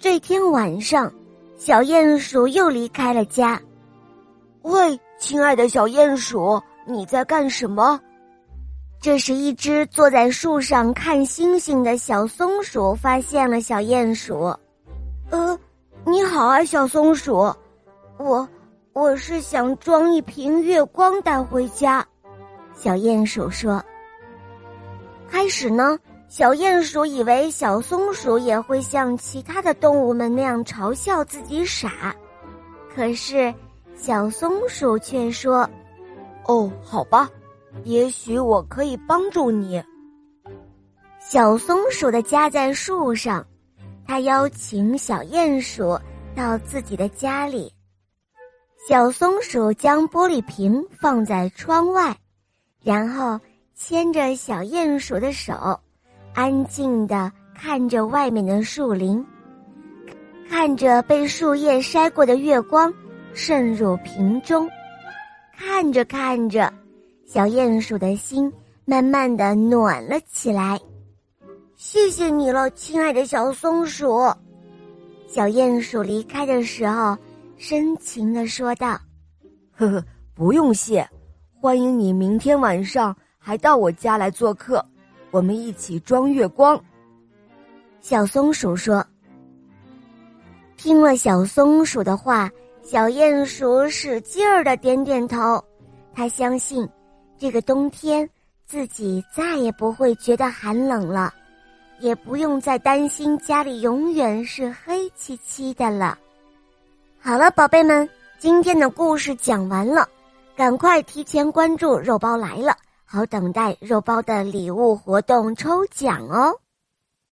这天晚上，小鼹鼠又离开了家。喂，亲爱的小鼹鼠，你在干什么？这时，一只坐在树上看星星的小松鼠发现了小鼹鼠。呃，你好啊，小松鼠，我我是想装一瓶月光带回家。小鼹鼠说：“开始呢，小鼹鼠以为小松鼠也会像其他的动物们那样嘲笑自己傻，可是小松鼠却说：‘哦，好吧，也许我可以帮助你。’小松鼠的家在树上，他邀请小鼹鼠到自己的家里。小松鼠将玻璃瓶放在窗外。”然后牵着小鼹鼠的手，安静的看着外面的树林，看着被树叶筛过的月光渗入瓶中，看着看着，小鼹鼠的心慢慢的暖了起来。谢谢你了，亲爱的小松鼠。小鼹鼠离开的时候，深情的说道：“呵呵，不用谢。”欢迎你明天晚上还到我家来做客，我们一起装月光。小松鼠说。听了小松鼠的话，小鼹鼠使劲儿的点点头。他相信，这个冬天自己再也不会觉得寒冷了，也不用再担心家里永远是黑漆漆的了。好了，宝贝们，今天的故事讲完了。赶快提前关注“肉包来了”，好等待肉包的礼物活动抽奖哦。